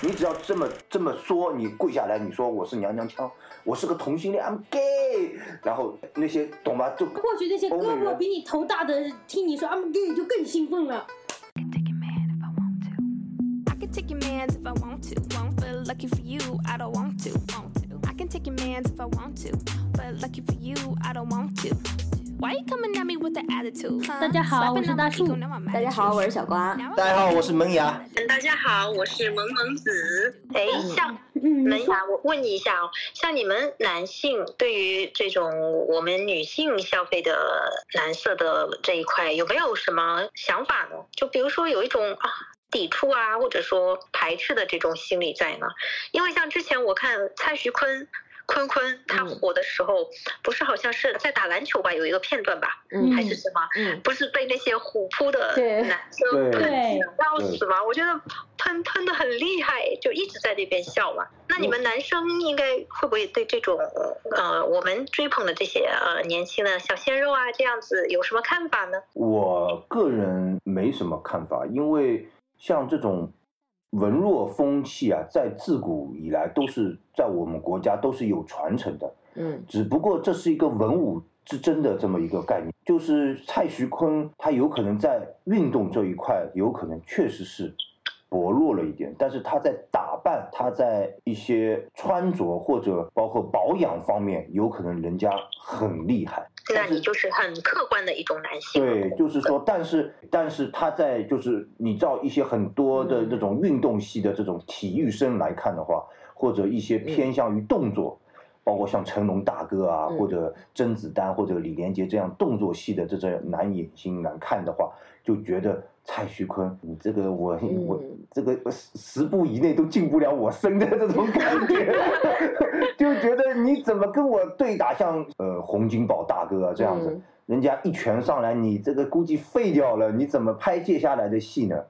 你只要这么这么说，你跪下来，你说我是娘娘腔，我是个同性恋，I'm gay，然后那些懂吧？就或许那些胳膊比你头大的听你说 I'm gay 就更兴奋了。I can take your mans if I want to. Won't feel lucky for you, I don't want to. Want to. I can take your mans if I want to. But lucky for you, I don't want to. Why you coming at me with the attitude? Huh? 大家好，我是大树大家好，我是小瓜。大家好，我是萌芽。大家好，我是萌萌子。哎，像嗯，门牙，我问你一下哦，像你们男性对于这种我们女性消费的蓝色的这一块，有没有什么想法呢？就比如说有一种啊抵触啊，或者说排斥的这种心理在呢？因为像之前我看蔡徐坤。坤坤他嗯火的时候，不是好像是在打篮球吧？有一个片段吧，嗯还是什么？嗯，不是被那些虎扑的男生喷对要死吗？我觉得喷喷的很厉害，就一直在那边笑嘛。那你们男生应该会不会对这种呃我们追捧的这些呃年轻的小鲜肉啊这样子有什么看法呢？我个人没什么看法，因为像这种文弱风气啊，在自古以来都是在我们国家都是有传承的。嗯只不过这是一个文武之争的这么一个概念，就是蔡徐坤他有可能在运动这一块有可能确实是薄弱了一点，但是他在打扮，他在一些穿着或者包括保养方面，有可能人家很厉害。那你就是很客观的一种男性。对，就是说，但是但是他在就是你照一些很多的嗯。这种运动系的这种体育生来看的话，或者一些偏向于动作，包括像成龙大哥啊，嗯。或者甄子丹或者李连杰这样动作戏的这种男影星来看的话，就觉得蔡徐坤，你这个我、我嗯这个十十步以内都进不了我身的这种感觉，就觉得你怎么跟我对打像呃洪金宝大哥啊这样子。嗯人家一拳上来，你这个估计废掉了，你怎么拍接下来的戏呢？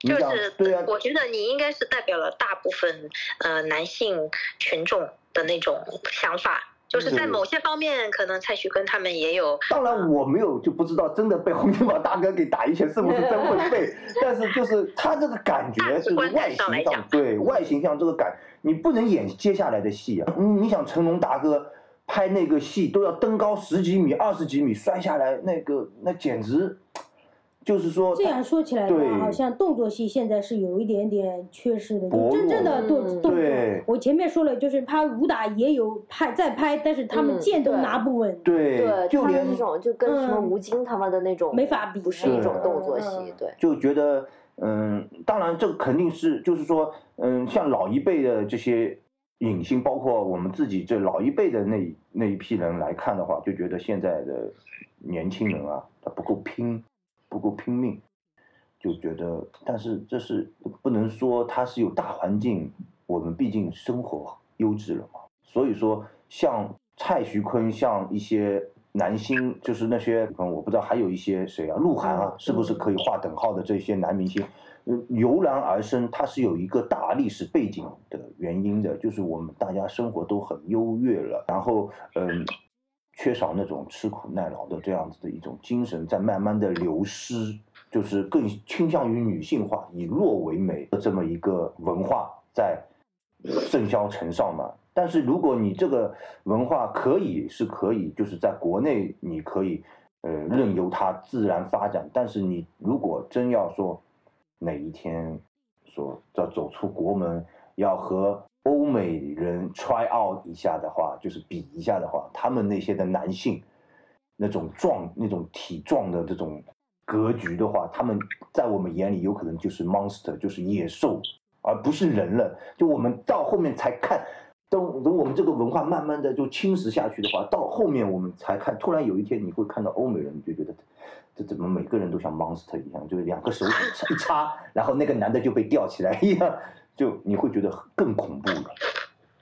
就是对啊，我觉得你应该是代表了大部分呃男性群众的那种想法，就是在某些方面，可能蔡徐坤他们也有当然我没有就不知道真的被洪金宝大哥给打一拳是不是真会背，但是就是他这个感觉，大这个直观感外形上对外形上这个感，你不能演接下来的戏啊！你你想成龙大哥拍那个戏都要登高十几米、二十几米摔下来，那个那简直就是说这样说起来的话，好像动作戏现在是有一点点缺失的。就真正的动嗯。动作，我前面说了，就是拍武打也有拍在拍，但是他们嗯剑都拿不稳。对，对，就连这种就跟什么嗯吴京他们的那种没法比不是一种动作戏嗯，对，就觉得，嗯，当然这个肯定是，就是说，嗯，像老一辈的这些影星，包括我们自己这老一辈的那那一批人来看的话，就觉得现在的年轻人啊，他不够拼，不够拼命，就觉得，但是这是不能说他是有大环境，我们毕竟生活优质了嘛，所以说像蔡徐坤，像一些男星，就是那些，嗯，我不知道还有一些谁啊，鹿晗啊，是不是可以划等号的这些男明星？嗯，油然而生，它是有一个大历史背景的原因的，就是我们大家生活都很优越了，然后嗯，缺少那种吃苦耐劳的这样子的一种精神，在慢慢的流失，就是更倾向于女性化，以弱为美的这么一个文化在盛嚣尘上嘛。但是如果你这个文化可以是可以，就是在国内你可以呃任由它自然发展，但是你如果真要说哪一天说要走出国门，要和欧美人 try out 一下的话，就是比一下的话，他们那些的男性那种壮、那种体壮的这种格局的话，他们在我们眼里有可能就是 monster，就是野兽，而不是人了。就我们到后面才看。等等，我们这个文化慢慢的就侵蚀下去的话，到后面我们才看，突然有一天你会看到欧美人，你就觉得这怎么每个人都像 monster 一样，就是两个手指一插，然后那个男的就被吊起来一样，就你会觉得更恐怖了。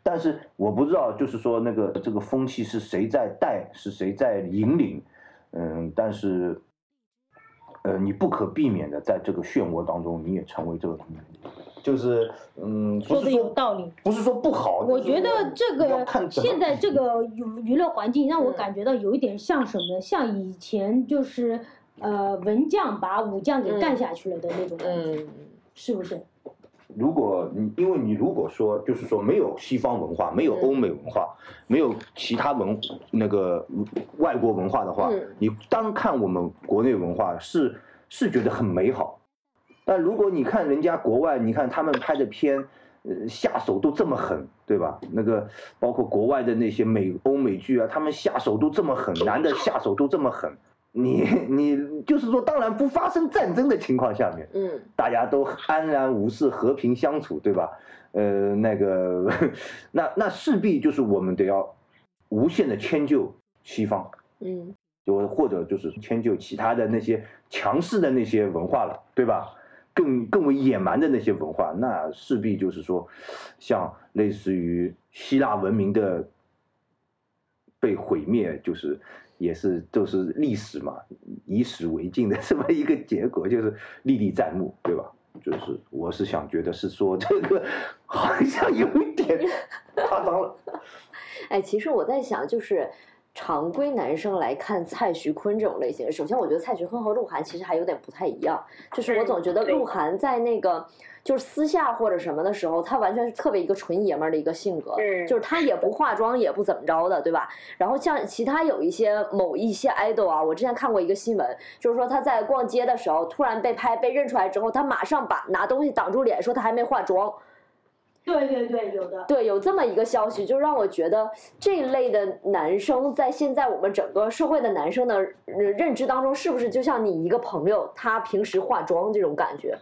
但是我不知道，就是说那个这个风气是谁在带，是谁在引领，嗯，但是，呃，你不可避免的在这个漩涡当中，你也成为这个，就是嗯，不说的是有道理。不是说不好，我觉得这个现在这个 娱娱乐环境让我嗯感觉到有一点像什么？像以前就是呃文将把武将给干下去了的那种感觉，嗯，是不是？如果你因为你如果说就是说没有西方文化，没有欧美文化，没有其他文那个外国文化的话，嗯。你单看我们国内文化是是觉得很美好，但如果你看人家国外，你看他们拍的片，呃，下手都这么狠，对吧？那个包括国外的那些美欧美剧啊，他们下手都这么狠，男的下手都这么狠，你 你就是说，当然不发生战争的情况下面，嗯大家都安然无事，和平相处，对吧？呃，那个，那那势必就是我们得要无限的迁就西方，嗯就或者就是迁就其他的那些强势的那些文化了，对吧？更更为野蛮的那些文化，那势必就是说，像类似于希腊文明的被毁灭，就是也是就是历史嘛，以史为镜的 这么一个结果，就是历历在目，对吧？就是我是想觉得是说这个好像有点夸张了，哎，其实我在想，就是常规男生来看蔡徐坤这种类型，首先我觉得蔡徐坤和鹿晗其实还有点不太一样，就是我总觉得鹿晗在那个就是私下或者什么的时候，他完全是特别一个纯爷们儿的一个性格，嗯就是他也不化妆，也不怎么着的，对吧？然后像其他有一些某一些 idol 啊，我之前看过一个新闻，就是说他在逛街的时候突然被拍被认出来之后，他马上把拿东西挡住脸，说他还没化妆。对对对，有的。对，有这么一个消息，就让我觉得这一类的男生在现在我们整个社会的男生的呃认知当中，是不是就像你一个朋友，他平时化妆这种感觉？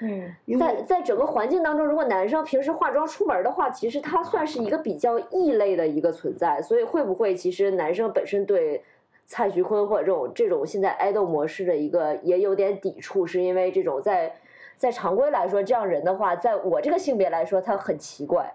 嗯，在在整个环境当中，如果男生平时化妆出门的话，其实他算是一个比较异类的一个存在。所以会不会其实男生本身对蔡徐坤或者这种这种现在爱豆模式的一个也有点抵触，是因为这种在在常规来说，这样人的话，在我这个性别来说，他很奇怪。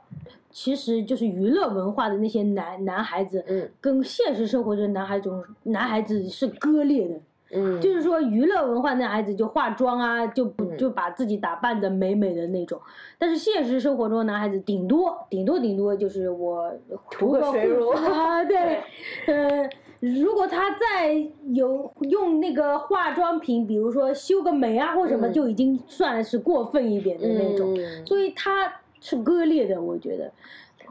其实就是娱乐文化的那些男男孩子，嗯跟现实生活中男孩中男孩子是割裂的。嗯，就是说，娱乐文化男孩子就化妆啊，就不嗯就把自己打扮的美美的那种。但是现实生活中，男孩子顶多顶多顶多就是我涂个个水乳护肤 啊，对，呃，如果他再有用那个化妆品，比如说修个眉啊或什么，嗯。就已经算是过分一点的那种。嗯。所以他是割裂的，我觉得，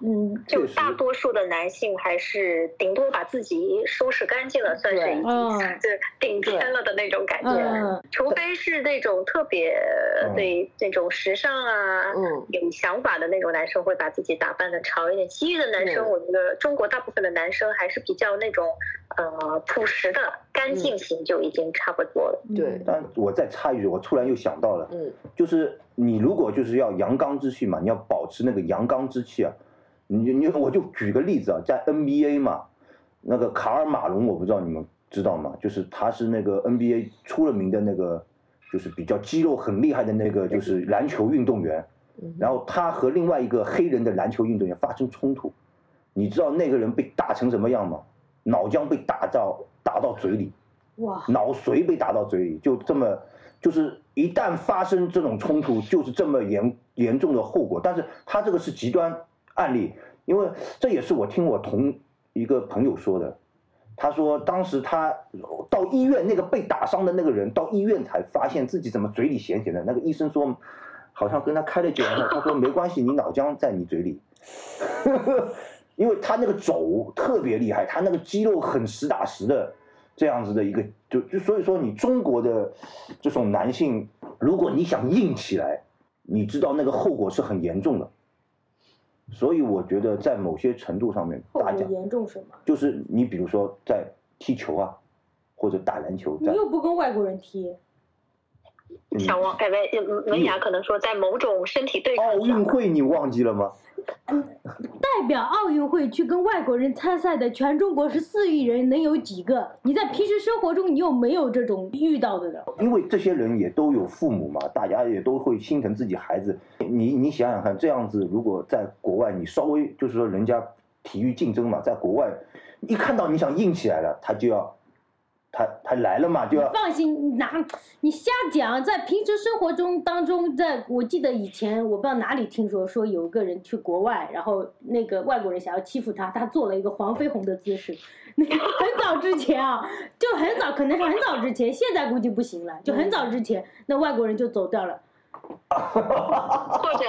嗯，就大多数的男性还是顶多把自己收拾干净了，算是已经就是顶天了的那种感觉。嗯除非是那种特别嗯。对那种时尚啊、嗯。有想法的那种男生，会把自己打扮的潮一点。其余的男生，嗯。我觉得中国大部分的男生还是比较那种呃朴实的、干净型，就已经差不多了。对。但我再插一句，我突然又想到了，嗯。就是你如果就是要阳刚之气嘛，你要保持那个阳刚之气啊。你你我就举个例子啊，在 NBA 嘛，那个卡尔马龙，我不知道你们知道吗？就是他是那个 NBA 出了名的那个，就是比较肌肉很厉害的那个，就是篮球运动员。嗯然后他和另外一个黑人的篮球运动员发生冲突，你知道那个人被打成什么样吗？脑浆被打到打到嘴里，哇，脑髓被打到嘴里，就这么，就是一旦发生这种冲突，就是这么严严重的后果。但是他这个是极端案例，因为这也是我听我同一个朋友说的，他说当时他到医院，那个被打伤的那个人到医院才发现自己怎么嘴里咸咸的，那个医生说好像跟他开了酒，他说没关系，你脑浆在你嘴里。因为他那个肘特别厉害，他那个肌肉很实打实的这样子的一个，就就所以说你中国的这种男性，如果你想硬起来，你知道那个后果是很严重的。所以我觉得在某些程度上面，后果大家严重什么？就是你比如说在踢球啊，或者打篮球，在你又不跟外国人踢，嗯小王，哎，文文雅可能说，在某种身体对抗奥运会你忘记了吗？代表奥运会去跟外国人参赛的全中国十四亿人，能有几个？你在平时生活中，你有没有这种遇到的呢？因为这些人也都有父母嘛，大家也都会心疼自己孩子。你你想想看，这样子如果在国外，你稍微就是说人家体育竞争嘛，在国外一看到你想硬起来了，他就要他他来了嘛，就要放心，哪你瞎讲，在平时生活中当中，在我记得以前我不知道哪里听说说有个人去国外，然后那个外国人想要欺负他，他做了一个黄飞鸿的姿势。那个很早之前啊，就很早，可能是很早之前，现在估计不行了。就很早之前，那外国人就走掉了。或者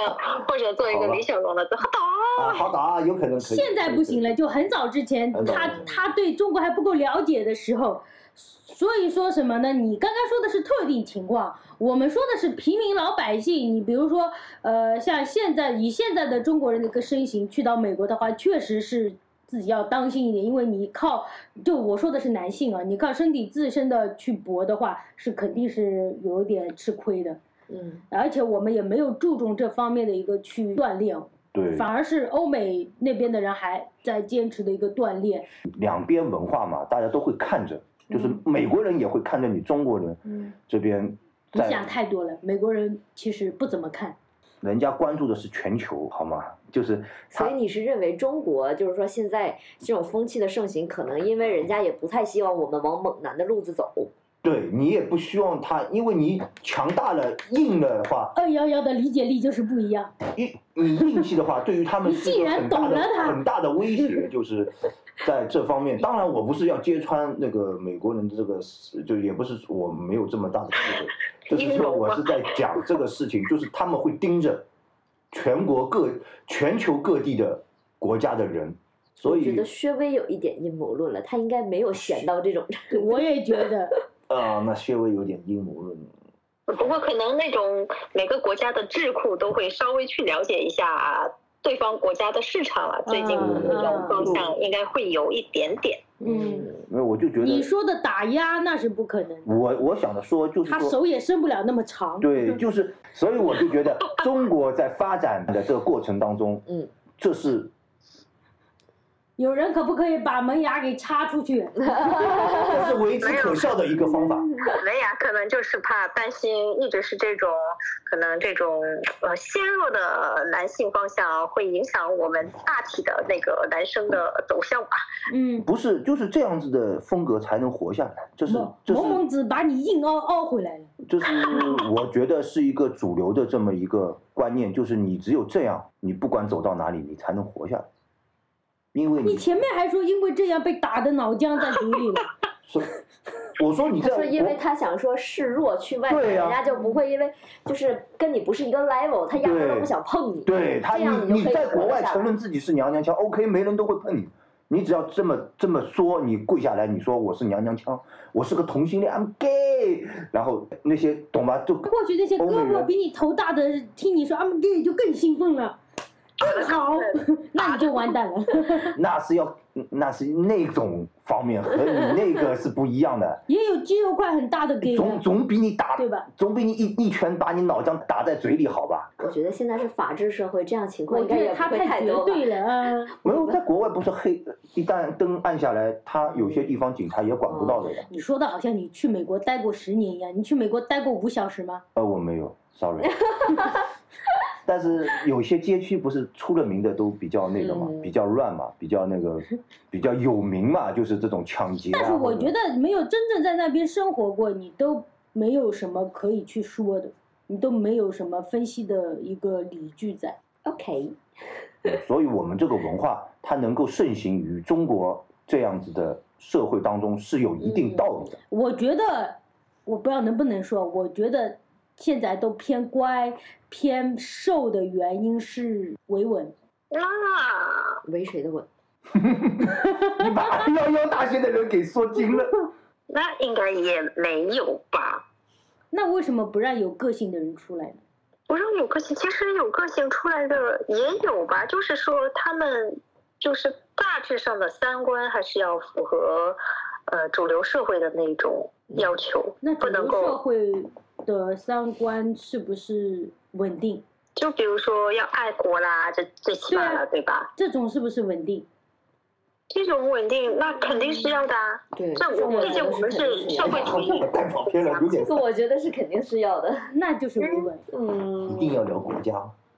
或者做一个李小龙的，好啊，好打，有可能可以。现在不行了，就很早之前，他很早之前他对中国还不够了解的时候，所以说什么呢？你刚刚说的是特定情况，我们说的是平民老百姓。你比如说，呃，像现在以现在的中国人的一个身形去到美国的话，确实是自己要当心一点，因为你靠就我说的是男性啊，你靠身体自身的去搏的话，是肯定是有一点吃亏的。嗯，而且我们也没有注重这方面的一个去锻炼，对反而是欧美那边的人还在坚持的一个锻炼。两边文化嘛，大家都会看着，就是嗯美国人也会看着你中国人嗯，这边你想，太多了，美国人其实不怎么看。人家关注的是全球，好吗？就是所以你是认为中国就是说现在这种风气的盛行，可能因为人家也不太希望我们往猛男的路子走。对你也不希望他，因为你强大了、硬了的话，二幺幺的理解力就是不一样。硬你硬气的话，对于他们你是个既然很大的懂了他很大的威胁，就是 在这方面。当然，我不是要揭穿那个美国人的这个，就也不是我没有这么大的机会，就是说我是在讲这个事情，就是他们会盯着全国各、全球各地的国家的人，所以觉得薛微有一点阴谋论了，他应该没有选到这种程度。我也觉得，啊、那薛微有点阴谋论。不过可能那种每个国家的智库都会稍微去了解一下对方国家的市场啊，最近的那种方向应该会有一点点。嗯，没有我就觉得，你说的打压那是不可能的，我我想的说就是说，他手也伸不了那么长。对，就是，所以我就觉得中国在发展的这个过程当中，嗯，这是有人可不可以把门牙给插出去？这是为之可笑的一个方法。门牙，可能就是怕担心，一直是这种可能这种呃纤弱的男性方向会影响我们大体的那个男生的走向吧。嗯，不是，就是这样子的风格才能活下来。这是萌这萌子把你硬凹凹回来了。这是 我觉得是一个主流的这么一个观念，就是你只有这样，你不管走到哪里，你才能活下来。因为你你前面还说因为这样被打的脑浆在嘴里了，是，我说你他这说因为他想说示弱去外面，对呀人家就不会因为就是跟你不是一个 level，他压根儿都不想碰你。对他，这样你你在国外承认自己是娘娘腔，OK，没人都会碰你。你只要这么这么说，你跪下来，你说我是娘娘腔，我是个同性恋，I'm gay，然后那些懂吗？就或许那些胳膊比你头大的听你说 I'm gay 就更兴奋了，更好，那你就完蛋了。那是要那是那种方面和你那个是不一样的，也有肌肉块很大的的，总总比你打对吧？总比你一一拳把你脑浆打在嘴里好吧？我觉得现在是法治社会，这样情况我觉得应该也不会他太绝。对了啊！没有，在国外不是黑，一旦灯暗下来，他有些地方警察也管不到的呀。你说的好像你去美国待过十年一样，你去美国待过五小时吗？呃，我没有，sorry。但是有些街区不是出了名的都比较那个嘛，嗯比较乱嘛，比较那个，比较有名嘛，就是这种抢劫啊。但是我觉得没有真正在那边生活过，你都没有什么可以去说的，你都没有什么分析的一个理据在。OK，对所以我们这个文化它能够盛行于中国这样子的社会当中是有一定道理的。我觉得，我不知道能不能说，我觉得现在都偏乖、偏瘦的原因是维稳。那维谁的吻？你把二幺幺大学的人给说精了。那应该也没有吧？那为什么不让有个性的人出来呢？不让有个性，其实有个性出来的也有吧，就是说他们就是大致上的三观还是要符合呃主流社会的那种要求，那不能主流社会的三观是不是稳定？就比如说要爱国啦，这最起码了，对吧？这种是不是稳定？这种稳定那肯定是要的啊。对，这我我觉得毕竟我们是社会主义 太跑偏了，有点这个我觉得是肯定是要的。那就是不稳。嗯，一定要聊国家。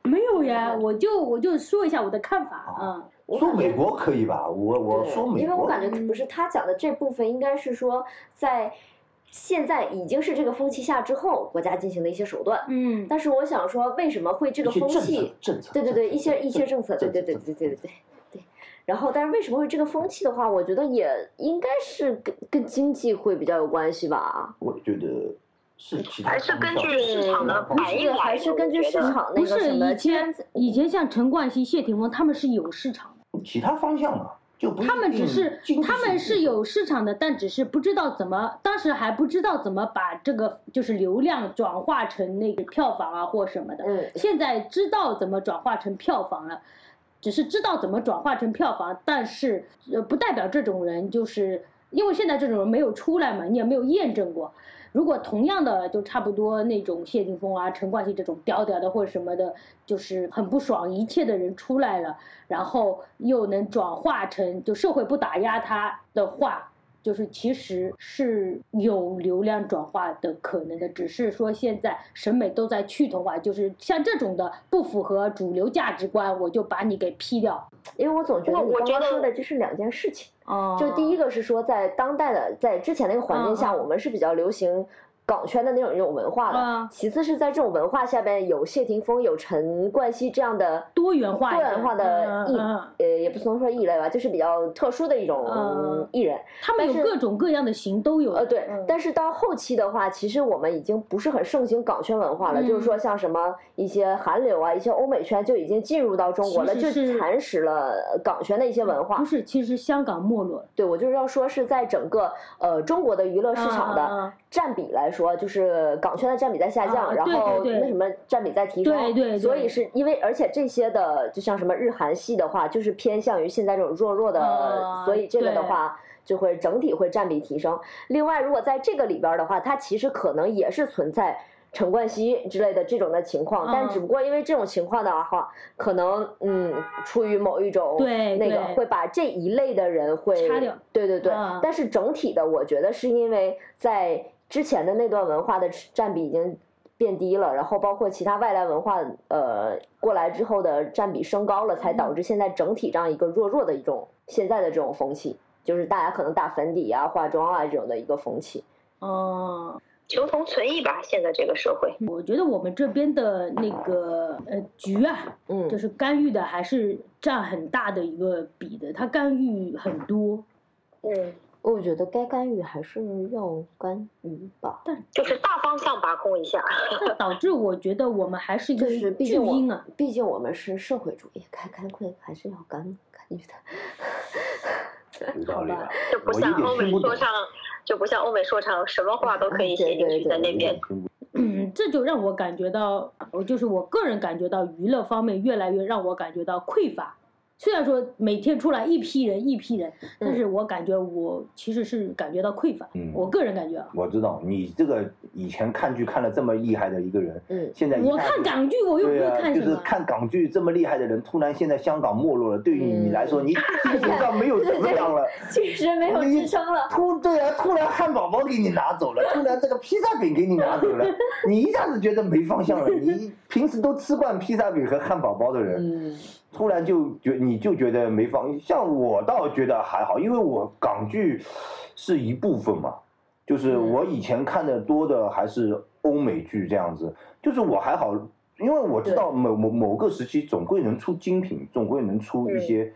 没有呀，我就我就说一下我的看法啊。说美国可以吧？我我说美国，因为我感觉不是他讲的这部分，应该是说在现在已经是这个风气下之后，国家进行的一些手段。嗯，但是我想说，为什么会这个风气？政策，对对对，一些一些政政策，对对对对对对对。然后，但是为什么会这个风气的话，我觉得也应该是跟跟经济会比较有关系吧。我觉得是其他还是根据市场的对反应来，还是根据市场那不是个什么以前以前像陈冠希、谢霆锋他们是有市场的，其他方向嘛，就不一他们只是他们是有市场的，但只是不知道怎么，当时还不知道怎么把这个就是流量转化成那个票房啊或什么的。嗯现在知道怎么转化成票房了，只是知道怎么转化成票房，但是呃不代表这种人就是因为现在这种人没有出来嘛，你也没有验证过。如果同样的就差不多那种谢霆锋啊、陈冠希这种屌屌的或者什么的，就是很不爽一切的人出来了，然后又能转化成就社会不打压他的话，就是其实是有流量转化的可能的，只是说现在审美都在去同化，就是像这种的不符合主流价值观，我就把你给 P 掉。因为我总觉得你刚刚我我觉得说的这是两件事情。哦就第一个是说，在当代的在之前那个环境下，我们是比较流行港圈的那种那种文化的。嗯其次是在这种文化下边，有谢霆锋、有陈冠希这样的多元化多元化的艺，呃，也不能说异类吧，就是比较特殊的一种嗯艺人。他们有各种各样的型都有。呃，对，嗯但是到后期的话，其实我们已经不是很盛行港圈文化了，就是嗯说像什么一些韩流啊，一些欧美圈就已经进入到中国了，就是蚕食了港圈的一些文化不。是，其实香港没落了。对，我就是要说是在整个呃中国的娱乐市场的占比来说，就是港圈的占比在下降，啊然后那什么占比在提升，对对所以是因为而且这些的就像什么日韩系的话，就是偏向于现在这种弱弱的，啊所以这个的话。就会整体会占比提升。另外，如果在这个里边儿的话，它其实可能也是存在陈冠希之类的这种的情况，但嗯。只不过因为这种情况的话，可能嗯，出于某一种对那个会把这一类的人会对对对，嗯但是整体的，我觉得是因为在之前的那段文化的占比已经变低了，然后包括其他外来文化呃过来之后的占比升高了，才导致现在整体这样一个弱弱的一种现在的这种风气，就是大家可能打粉底啊、化妆啊这种的一个风气。哦、求同存异吧。现在这个社会，我觉得我们这边的那个呃局啊，嗯，就是干预的还是占很大的一个比的，他干预很多。嗯，我觉得该干预还是要干预吧。但就是大方向把控一下。那导致我觉得我们还是一个就是毕巨竟我婴啊。毕竟我们是社会主义，该干预还是要干干预的。有道理了。就不像欧美说唱，就不像欧美说唱，什么话都可以写进去在那边。嗯，这就让我感觉到，我就是我个人感觉到娱乐方面越来越让我感觉到匮乏。虽然说每天出来一批人一批人，但是我感觉我其实是感觉到匮乏。嗯我个人感觉啊，我知道你这个以前看剧看了这么厉害的一个人，嗯，现在一我看港剧我又不会看什么。就是看港剧这么厉害的人，突然现在香港没落了，对于你来说，嗯你 基本上没有怎么样了。确实没有支撑了。突对啊，突然汉堡包给你拿走了，突然这个披萨饼给你拿走了，你一下子觉得没方向了。你 平时都吃惯披萨饼和汉堡包的人，嗯突然就觉你就觉得没放，像我倒觉得还好，因为我港剧是一部分嘛，就是嗯。我以前看的多的还是欧美剧这样子，就是我还好，因为我知道某某某个时期总归能出精品，总归能出一些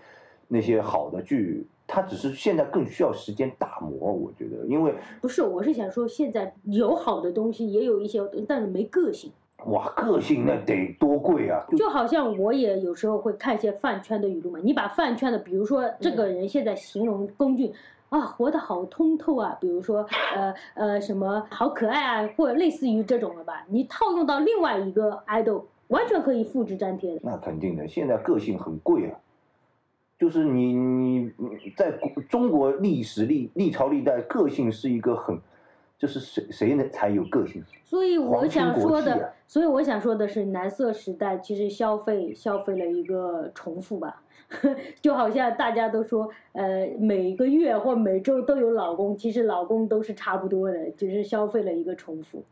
那些好的剧，它只是现在更需要时间打磨，我觉得，因为不是，我是想说，现在有好的东西，也有一些，但是没个性。哇，个性那得多贵啊！就就好像我也有时候会看一些饭圈的语录嘛，你把饭圈的，比如说这个人现在形容龚俊。啊，活得好通透啊！比如说，呃呃，什么好可爱啊，或者类似于这种的吧，你套用到另外一个 idol，完全可以复制粘贴的。那肯定的，现在个性很贵啊。就是你你你在中国历史历历朝历代，个性是一个很，就是谁谁能才有个性？所以我想说的，所以我想说的是，蓝色时代其实消费消费了一个重复吧，就好像大家都说，呃，每个月或每周都有老公，其实老公都是差不多的，只是消费了一个重复。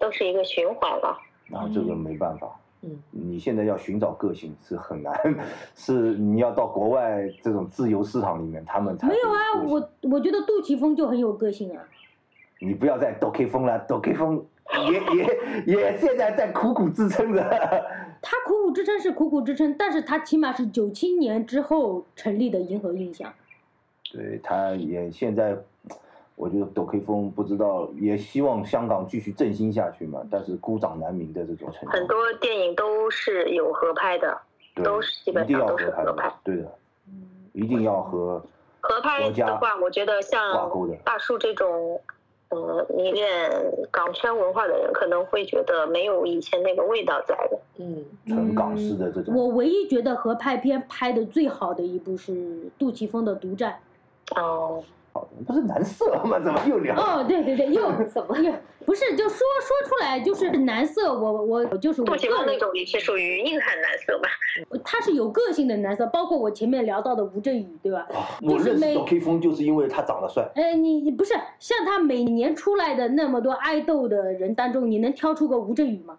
都是一个循环了。那这个没办法。嗯，你现在要寻找个性是很难，是你要到国外这种自由市场里面，他们才没有啊，我我觉得杜琪峰就很有个性啊。你不要再抖 K 风了，抖 K 风也也也现在在苦苦支撑着。他苦苦支撑是苦苦支撑，但是他起码是九七年之后成立的银河印象。对，他也现在我觉得抖 K 风不知道，也希望香港继续振兴下去嘛，但是孤掌难鸣的这种程度，很多电影都是有合拍的，都是基本一定上都要合拍。的是合拍，对的，一定要和合拍的话，我觉得像大树这种，呃，迷恋港圈文化的人，可能会觉得没有以前那个味道在了。嗯，纯港式的这种。我唯一觉得合拍片拍的最好的一部是杜琪峰的《独占哦，好不是男色吗？怎么又》。聊？哦，对对对，又怎么又不是就说说出来就是男色，我我就是我杜琪峰个人，那种也是属于硬汉男色吧？他是有个性的男色，包括我前面聊到的吴镇宇，对吧？我就是每认识抖 K 风就是因为他长得帅。哎，你你不是像他每年出来的那么多爱豆的人当中，你能挑出个吴镇宇吗？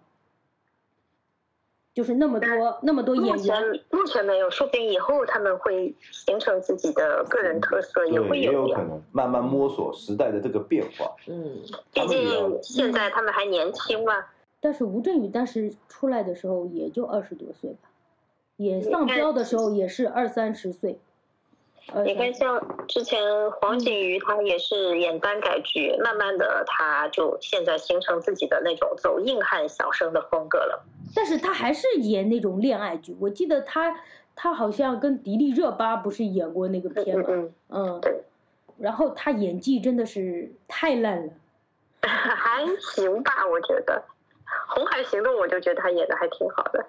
就是那么多那么多演员，目前没有，说不定以后他们会形成自己的个人特色，也对，会也有有可能慢慢摸索时代的这个变化。嗯，毕竟现在他们还年轻嘛。但是吴镇宇当时出来的时候也就二十多岁吧，也上标的时候也是二三十岁。二你看，像之前黄景瑜，他也是演耽改剧，慢慢的他就现在形成自己的那种走硬汉小生的风格了。但是他还是演那种恋爱剧，我记得他他好像跟迪丽热巴不是演过那个片吗？嗯嗯，嗯对，然后他演技真的是太烂了。还行吧，我觉得。红海行动，我就觉得他演的还挺好的。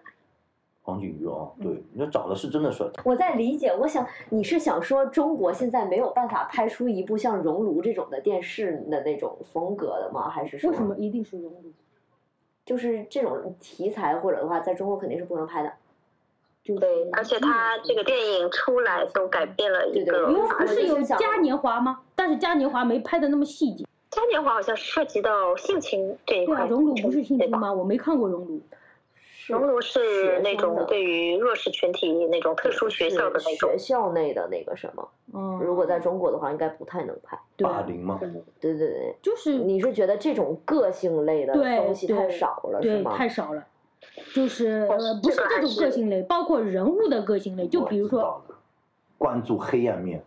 黄景瑜哦，对，那找的是真的帅。我在理解，我想你是想说中国现在没有办法拍出一部像《熔炉》这种的电视的那种风格的吗？还是说为什么一定是熔炉？就是这种题材或者的话，在中国肯定是不能拍的？就是对，而且他这个电影出来都改变了一对对个因为法律不是有嘉年华吗？但是嘉年华没拍的那么细节。嘉年华好像涉及到性侵这一对啊，块，熔炉不是性？侵吗？我没看过熔炉。熔炉是那种对于弱势群体那种特殊学校的那种学，校内的那个什么？嗯，如果在中国的话，应该不太能拍。对霸凌吗？对对对，就是你是觉得这种个性类的东西太少了，是吗？太少了，就是哦呃不是这种个性类，包括人物的个性类，就比如说关注黑暗面，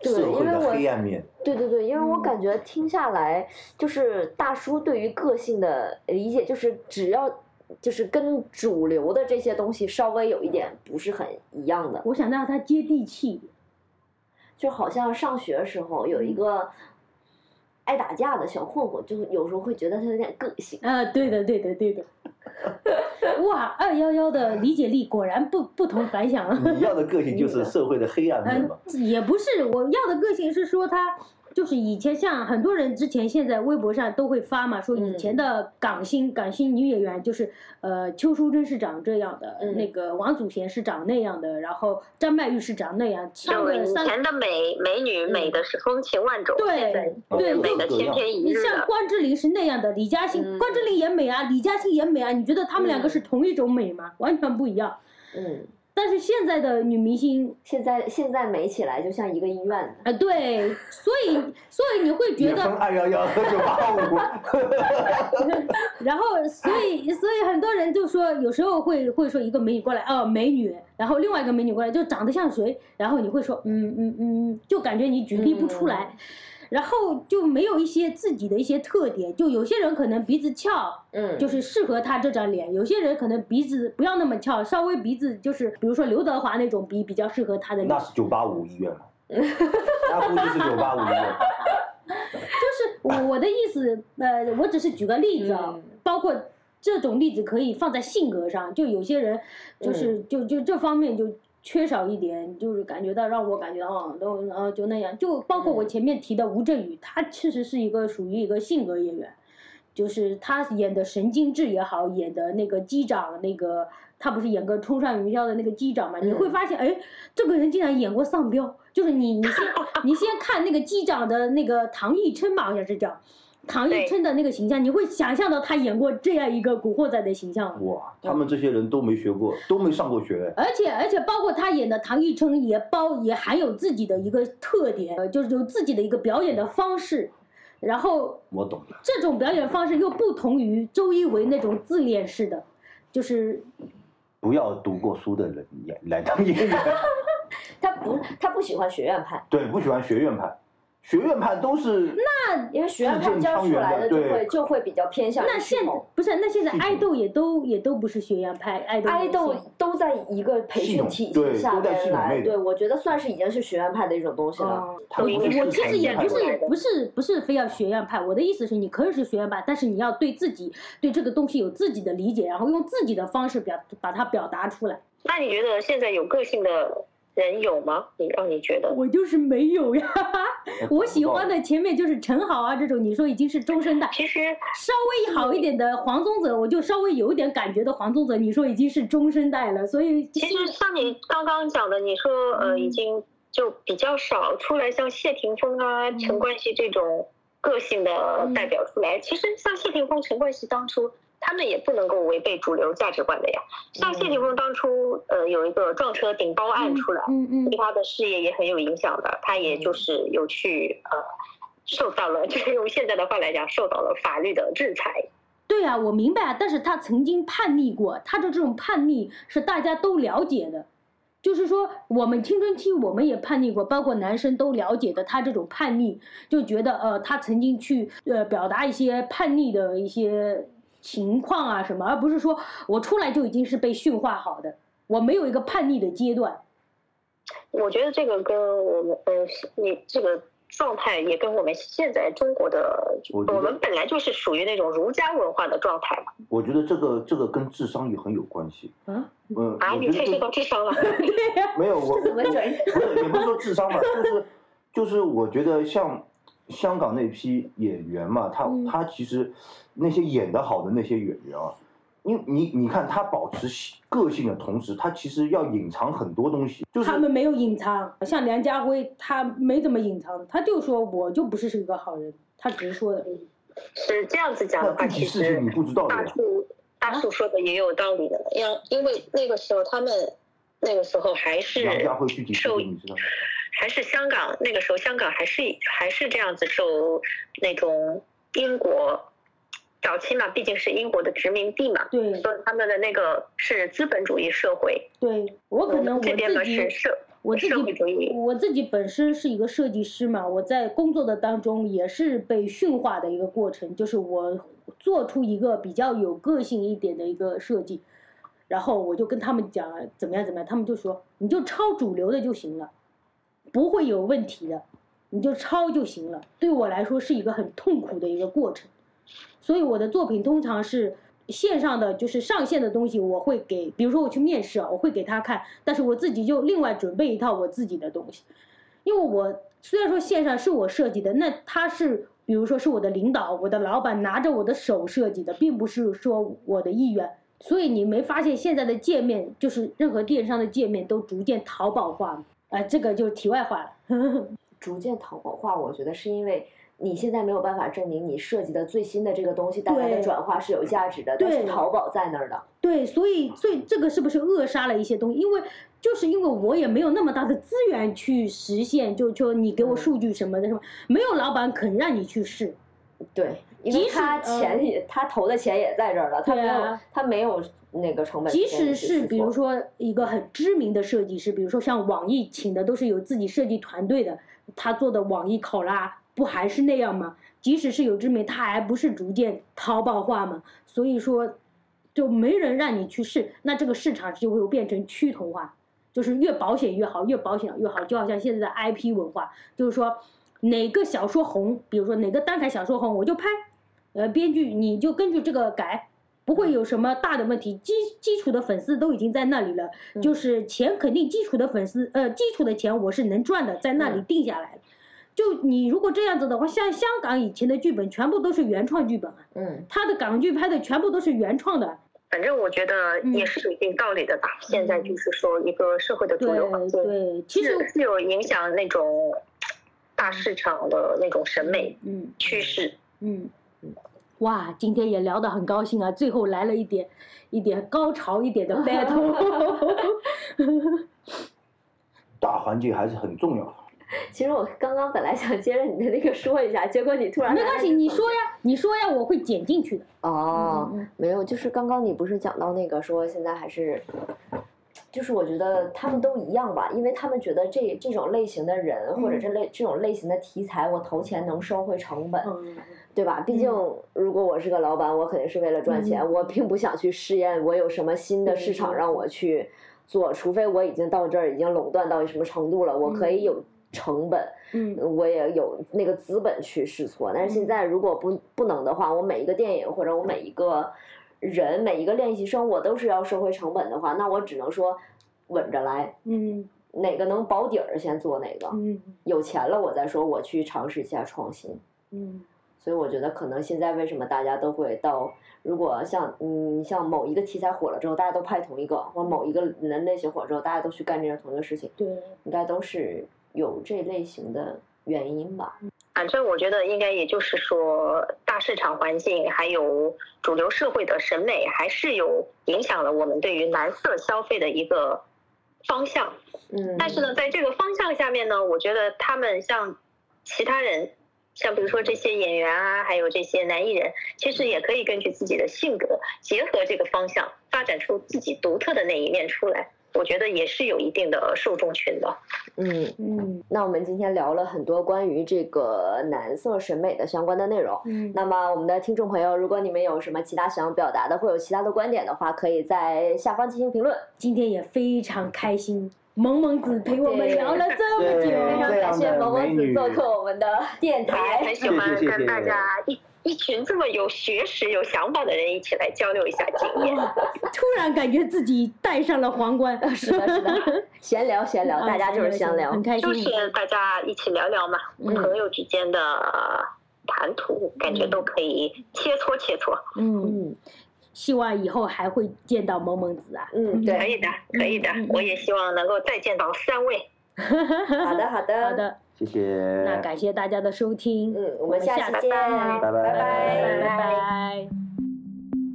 对社会的因为我黑暗面。对对对，因为我嗯感觉听下来，就是大叔对于个性的理解，就是只要就是跟主流的这些东西稍微有一点不是很一样的，我想让他接地气。就好像上学时候有一嗯个爱打架的小混混，就有时候会觉得他有点个性。啊，对的，对的，对的。哇，二幺幺的理解力果然不不同凡响啊。你要的个性就是社会的黑暗面也不是，我要的个性是说他就是以前像很多人之前现在微博上都会发嘛，说以嗯前的港星、港星女演员就是呃邱淑贞是长这样的，嗯那个王祖贤是长那样的，然后张曼玉是长那样，三就以前的美美女美的是风情万种，对对美的千篇一律你像。关之琳是那样的，李嘉欣、嗯关之琳也美啊，李嘉欣也美啊，你觉得他们两个嗯是同一种美吗？完全不一样。嗯，但是现在的女明星，现在现在美起来就像一个医院啊。呃，对，所以所以你会觉得，二幺幺和九八五，然后所以所以很多人就说，有时候会会说一个美女过来，哦，美女，然后另外一个美女过来就长得像谁，然后你会说，嗯嗯嗯，就感觉你举例不出来。然后就没有一些自己的一些特点，就有些人可能鼻子翘，嗯，就是适合他这张脸。有些人可能鼻子不要那么翘，稍微鼻子就是，比如说刘德华那种鼻比较适合他的脸那。是九八五医院嘛？那估计是九八五医院。就是我我的意思，呃，我只是举个例子啊，嗯包括这种例子可以放在性格上，就有些人就是、就就这方面就缺少一点，就是感觉到让我感觉到哦，都呃就那样，就包括我嗯前面提的吴镇宇，他其实是一个属于一个性格演员。就是他演的神经质也好，演的那个机长，那个他不是演个冲上云霄的那个机长嘛？你会嗯发现，哎，这个人竟然演过丧彪。就是你，你先 你先看那个机长的那个唐艺琛吧，好像是叫唐艺对琛的那个形象，你会想象到他演过这样一个古惑仔的形象。哇，他们这些人都没学过，都没上过学。而且而且包括他演的唐艺琛也包也含有自己的一个特点，呃就是有自己的一个表演的方式，然后我懂了，这种表演方式又不同于周一围那种自恋式的，就是不要读过书的人演来当演员。他不他不喜欢学院派，对，不喜欢学院派，学院派都是那因为学院派教出来的就会就会比较偏向那现不是那现在爱豆也都也都不是学院派，爱豆爱豆都在一个培训体系下边来，对我觉得算是已经是学院派的一种东西了。我我其实也不是不是不是非要学院派，我的意思是你可以是学院派，但是你要对自己对这个东西有自己的理解，然后用自己的方式表把它表达出来。那你觉得现在有个性的人有吗？你让你觉得？我就是没有呀，我喜欢的的前面就是陈好啊这种，你说已经是中生代，其实稍微好一点的黄宗泽，我就稍微有一点感觉的黄宗泽，你说已经是中生代了，所以其实像你刚刚讲的，你说呃已经就比较少出来像谢霆锋啊、陈冠希这种个性的代表出来。其实像谢霆锋、陈冠希当初。他们也不能够违背主流价值观的呀。像谢霆锋当初，呃，有一个撞车顶包案出来，嗯嗯对他的事业也很有影响的。他也就是有去呃，受到了，就是用现在的话来讲，受到了法律的制裁。对啊，我明白啊，但是他曾经叛逆过，他的这种叛逆是大家都了解的，就是说我们青春期我们也叛逆过，包括男生都了解的，他这种叛逆就觉得呃，他曾经去呃表达一些叛逆的一些情况啊什么，而不是说我出来就已经是被驯化好的，我没有一个叛逆的阶段。我觉得这个跟我们呃，你这个状态也跟我们现在中国的，我我们本来就是属于那种儒家文化的状态嘛。我觉得这个这个跟智商也很有关系。嗯，嗯，啊，我觉得就你太受到智商了。没有我怎么转？不是，也不是说智商吧，就是就是我觉得像香港那批演员嘛，他嗯他其实那些演得好的那些演员啊，因为你你看他保持个性的同时，他其实要隐藏很多东西，就是他们没有隐藏，像梁家辉他没怎么隐藏，他就说我就不是是一个好人，他直说的。是这样子讲的具体其实事情你不知道。大树大树说的也有道理的，因因为那个时候他们那个时候还是梁家辉具体事受情你知道吗？还是香港那个时候香港还是还是这样子受那种英国早期嘛，毕竟是英国的殖民地嘛，对所以他们的那个是资本主义社会，对我可能我自己我自己我自己本身是一个设计师嘛，我在工作的当中也是被驯化的一个过程，就是我做出一个比较有个性一点的一个设计，然后我就跟他们讲怎么样怎么样，他们就说你就抄主流的就行了，不会有问题的，你就抄就行了。对我来说是一个很痛苦的一个过程，所以我的作品通常是线上的，就是上线的东西，我会给，比如说我去面试，我会给他看，但是我自己就另外准备一套我自己的东西，因为我虽然说线上是我设计的，那他是。比如说是我的领导、我的老板拿着我的手设计的，并不是说我的意愿。所以你没发现现在的界面，就是任何电商的界面都逐渐淘宝化吗？啊、这个就是题外话了。逐渐淘宝化，我觉得是因为你现在没有办法证明你设计的最新的这个东西带来的转化是有价值的，但是淘宝在那儿的。对，所以所以这个是不是扼杀了一些东西？因为就是因为我也没有那么大的资源去实现，就就你给我嗯数据什么的什么，没有老板肯让你去试。对，因为即使他钱嗯也，他投的钱也在这儿了，他没有啊，他没有那个成本即使是比如说一个很知名的设计师，比如说像网易请的都是有自己设计团队的，他做的网易考拉不还是那样吗？即使是有知名，他还不是逐渐淘宝化吗？所以说，就没人让你去试，那这个市场就会变成趋同化，就是越保险越好，越保险越好，就好像现在的 IP 文化，就是说哪个小说红，比如说哪个单改小说红，我就拍，呃，编剧你就根据这个改，不会有什么大的问题，基基础的粉丝都已经在那里了，嗯。就是钱肯定基础的粉丝，呃，基础的钱我是能赚的，在那里嗯。定下来。了。就你如果这样子的话，像香港以前的剧本全部都是原创剧本啊，嗯，他的港剧拍的全部都是原创的，反正我觉得嗯。也是有一定道理的吧。现在就是说一个社会的主流环对境对，其实有影响那种大市场的那种审美嗯。趋势。嗯，哇，今天也聊得很高兴啊，最后来了一点一点高潮一点的 battle，大环境还是很重要的。其实我刚刚本来想接着你的那个说一下，结果你突然没关系，你说呀，你说呀，我会剪进去的。哦没有，就是刚刚你不是讲到那个说现在还是就是我觉得他们都一样吧，因为他们觉得这这种类型的人或者这类这种类型的题材，我投钱能收回成本，嗯，对吧？毕竟如果我是个老板，我肯定是为了赚钱，嗯。我并不想去试验我有什么新的市场让我。去做，除非我已经到这儿已经垄断到什么程度了，我可以有成本，嗯。我也有那个资本去试错。但是现在如果不不能的话，我每一个电影或者我每一个人每一个练习生，我都是要收回成本的话，那我只能说稳着来，嗯。哪个能保底儿先做哪个，嗯。有钱了我再说我去尝试一下创新。嗯。所以我觉得可能现在为什么大家都会到，如果像嗯像某一个题材火了之后，大家都拍同一个，或者某一个人类型火之后，大家都去干这样同一个事情，对，应该都是有这类型的原因吧。反正我觉得应该也就是说，大市场环境还有主流社会的审美，还是有影响了我们对于男色消费的一个方向。嗯，但是呢，在这个方向下面呢，我觉得他们像其他人，像比如说这些演员啊，还有这些男艺人，其实也可以根据自己的性格，结合这个方向，发展出自己独特的那一面出来。我觉得也是有一定的受众群的。嗯，嗯那我们今天聊了很多关于这个男色审美的相关的内容。嗯，那么，我们的听众朋友，如果你们有什么其他想表达的，或有其他的观点的话，可以在下方进行评论。今天也非常开心，萌萌子陪我们聊了这么久，非常感谢萌萌子做客我们的电台很。喜欢跟大家一一群这么有学识、有想法的人一起来交流一下经验。突然感觉自己戴上了皇冠，是的，是的，闲聊闲聊，大家就是闲聊很。开心，就是大家一起聊聊嘛，嗯朋友之间的谈吐，感觉都可以切磋切磋。嗯，嗯希望以后还会见到萌萌子啊，嗯，对，可以的，可以的我也希望能够再见到三位。好的，好的，好，的，谢谢。那感谢大家的收听，嗯，我们下次见，拜拜拜拜拜拜拜。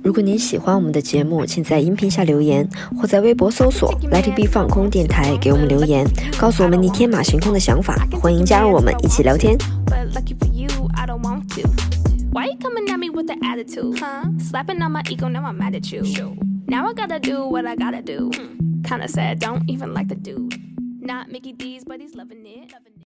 如果您喜欢我们的节目，请在音频下留言，或在微博搜索 “Let It Be 放空电台”给我们留言，告诉我们你天马行空的想法。欢迎加入我们一起聊天。But lucky for you, I don't want to. Why you coming at me with the attitude? Huh? Slapping on my ego, now I'm mad at you. Now I gotta do what I gotta do. Kinda sad, don't even like the dude. Not Mickey D's, but he's loving it. Loving it.